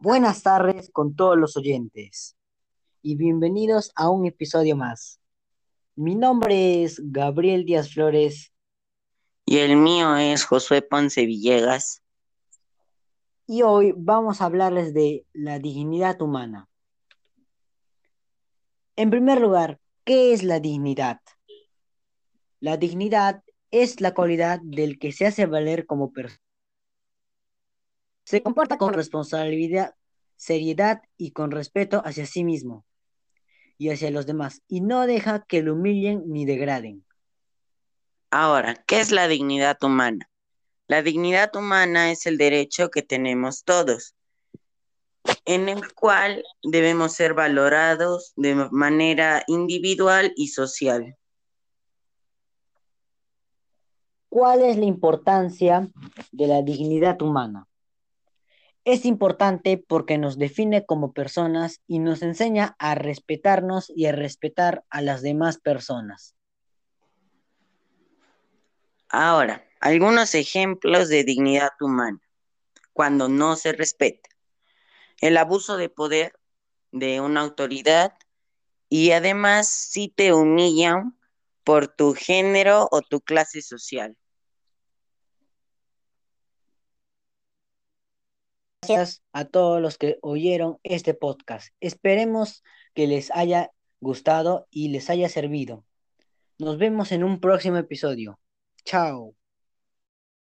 Buenas tardes con todos los oyentes y bienvenidos a un episodio más. Mi nombre es Gabriel Díaz Flores Y el mío es Josué Ponce Villegas. y hoy vamos a hablarles de la dignidad humana. En primer lugar, ¿qué es la dignidad? La dignidad es la cualidad del que se hace valer como persona. Se comporta con responsabilidad, seriedad y con respeto hacia sí mismo y hacia los demás y no deja que lo humillen ni degraden. Ahora, ¿qué es la dignidad humana? La dignidad humana es el derecho que tenemos todos, en el cual debemos ser valorados de manera individual y social. ¿Cuál es la importancia de la dignidad humana? Es importante porque nos define como personas y nos enseña a respetarnos y a respetar a las demás personas. Ahora, algunos ejemplos de dignidad humana, cuando no se respeta. El abuso de poder de una autoridad y además si te humillan por tu género o tu clase social. Gracias a todos los que oyeron este podcast. Esperemos que les haya gustado y les haya servido. Nos vemos en un próximo episodio. Chao.